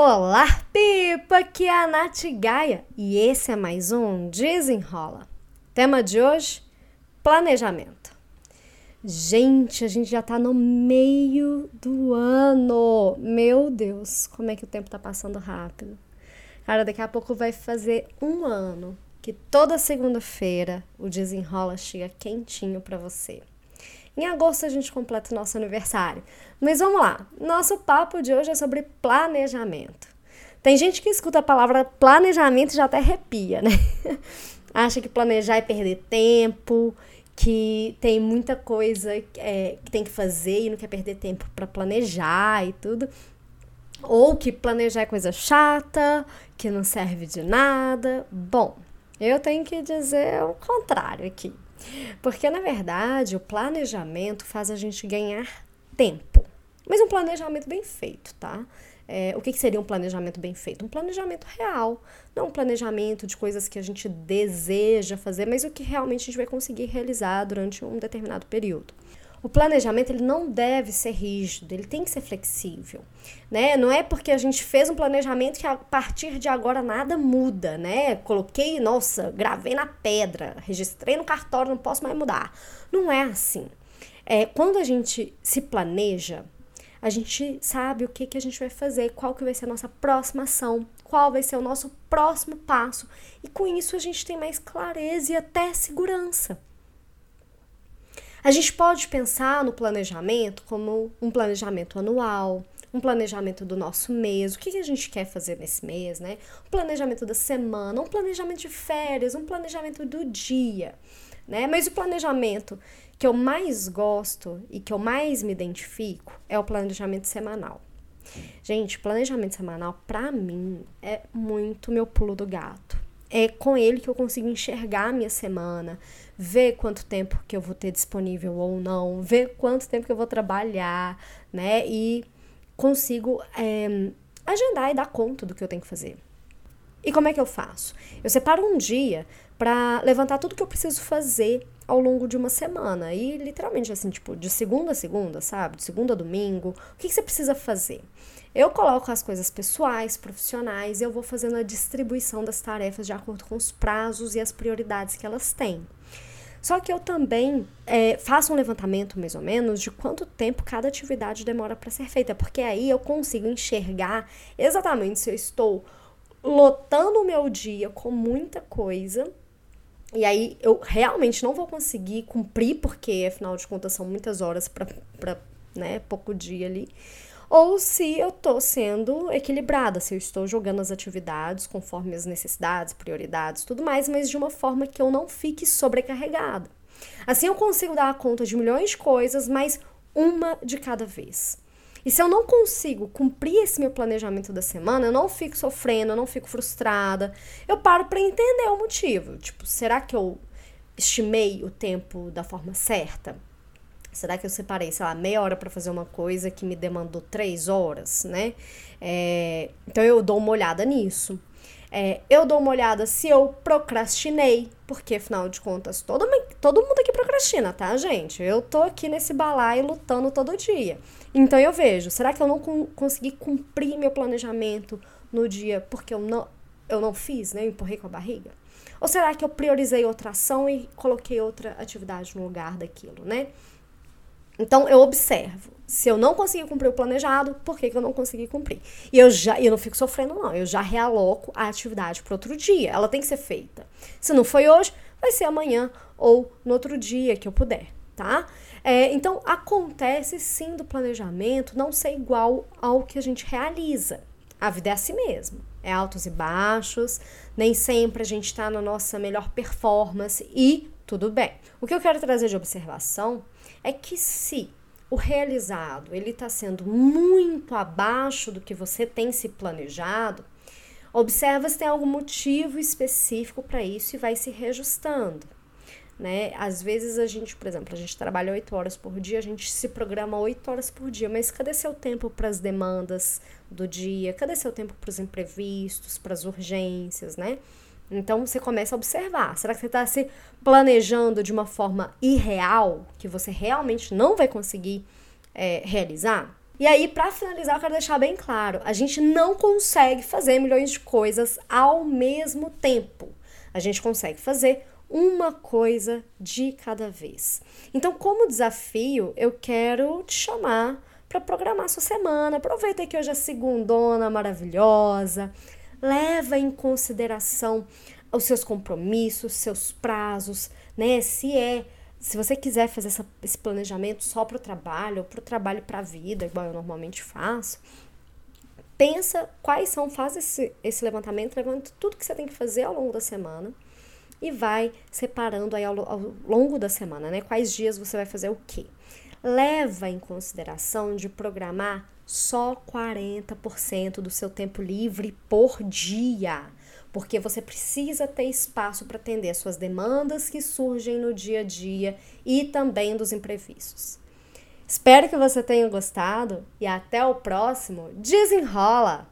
Olá, Pipa! Aqui é a Nath Gaia e esse é mais um Desenrola. Tema de hoje: planejamento. Gente, a gente já tá no meio do ano. Meu Deus, como é que o tempo tá passando rápido. Cara, daqui a pouco vai fazer um ano que toda segunda-feira o Desenrola chega quentinho para você. Em agosto a gente completa o nosso aniversário. Mas vamos lá. Nosso papo de hoje é sobre planejamento. Tem gente que escuta a palavra planejamento e já até arrepia, né? Acha que planejar é perder tempo, que tem muita coisa é, que tem que fazer e não quer perder tempo para planejar e tudo. Ou que planejar é coisa chata, que não serve de nada. Bom, eu tenho que dizer o contrário aqui. Porque, na verdade, o planejamento faz a gente ganhar tempo. Mas um planejamento bem feito, tá? É, o que, que, seria um planejamento bem feito? Um planejamento real, não um planejamento de coisas que a gente deseja fazer, mas o que realmente a gente vai conseguir realizar durante um determinado período. O planejamento ele não deve ser rígido, ele tem que ser flexível, né? Não é porque a gente fez um planejamento que a partir de agora nada muda, né? Coloquei, nossa, gravei na pedra, registrei no cartório, não posso mais mudar. Não é assim. É, quando a gente se planeja, a gente sabe o que, que a gente vai fazer, qual que vai ser a nossa próxima ação, qual vai ser o nosso próximo passo. E com isso a gente tem mais clareza e até segurança. A gente pode pensar no planejamento como um planejamento anual, um planejamento do nosso mês, o que, a gente quer fazer nesse mês, né? Um planejamento da semana, um planejamento de férias, um planejamento do dia, né? Mas o planejamento que eu mais gosto e que eu mais me identifico é o planejamento semanal. Gente, planejamento semanal para mim é muito meu pulo do gato. É com ele que eu consigo enxergar a minha semana, ver quanto tempo que eu vou ter disponível ou não, ver quanto tempo que eu vou trabalhar, né? E consigo é, agendar e dar conta do que eu tenho que fazer. E como é que eu faço? Eu separo um dia para levantar tudo que eu preciso fazer ao longo de uma semana. E literalmente assim, tipo, de segunda a segunda, sabe? De segunda a domingo. O que, que você precisa fazer? Eu coloco as coisas pessoais, profissionais, e eu vou fazendo a distribuição das tarefas de acordo com os prazos e as prioridades que elas têm. Só que eu também é, faço um levantamento, mais ou menos, de quanto tempo cada atividade demora para ser feita, porque aí eu consigo enxergar exatamente se eu estou lotando o meu dia com muita coisa. E aí eu realmente não vou conseguir cumprir, porque afinal de contas são muitas horas para né, pouco dia ali ou se eu estou sendo equilibrada, se eu estou jogando as atividades conforme as necessidades, prioridades, tudo mais, mas de uma forma que eu não fique sobrecarregada. Assim eu consigo dar conta de milhões de coisas, mas uma de cada vez. E se eu não consigo cumprir esse meu planejamento da semana, eu não fico sofrendo, eu não fico frustrada. Eu paro para entender o motivo. Tipo, será que eu estimei o tempo da forma certa? Será que eu separei, sei lá, meia hora para fazer uma coisa que me demandou três horas, né? É, então eu dou uma olhada nisso. É, eu dou uma olhada se eu procrastinei, porque afinal de contas, todo, todo mundo aqui procrastina, tá, gente? Eu tô aqui nesse balaio lutando todo dia. Então eu vejo, será que eu não consegui cumprir meu planejamento no dia porque eu não, eu não fiz, né? Eu empurrei com a barriga? Ou será que eu priorizei outra ação e coloquei outra atividade no lugar daquilo, né? Então eu observo. Se eu não conseguir cumprir o planejado, por que, que eu não consegui cumprir? E eu já eu não fico sofrendo, não. Eu já realoco a atividade para outro dia. Ela tem que ser feita. Se não foi hoje, vai ser amanhã ou no outro dia que eu puder, tá? É, então acontece sim do planejamento não ser igual ao que a gente realiza. A vida é assim mesmo. É altos e baixos, nem sempre a gente está na nossa melhor performance e tudo bem. O que eu quero trazer de observação é que se o realizado ele está sendo muito abaixo do que você tem se planejado, observa se tem algum motivo específico para isso e vai se reajustando. Né? Às vezes a gente, por exemplo, a gente trabalha oito horas por dia, a gente se programa oito horas por dia, mas cadê seu tempo para as demandas do dia? Cadê seu tempo para os imprevistos, para as urgências, né? Então você começa a observar. Será que você está se planejando de uma forma irreal, que você realmente não vai conseguir é, realizar? E aí, para finalizar, eu quero deixar bem claro: a gente não consegue fazer milhões de coisas ao mesmo tempo. A gente consegue fazer uma coisa de cada vez. Então, como desafio, eu quero te chamar para programar sua semana. Aproveita que hoje é segundona maravilhosa. Leva em consideração os seus compromissos, seus prazos, né? Se é se você quiser fazer essa, esse planejamento só para o trabalho ou para o trabalho para a vida, igual eu normalmente faço, pensa quais são, faz esse, esse levantamento, levanta tudo que você tem que fazer ao longo da semana e vai separando aí ao, ao longo da semana, né? Quais dias você vai fazer o quê? Leva em consideração de programar só 40% do seu tempo livre por dia porque você precisa ter espaço para atender as suas demandas que surgem no dia a dia e também dos imprevistos. Espero que você tenha gostado e até o próximo Desenrola!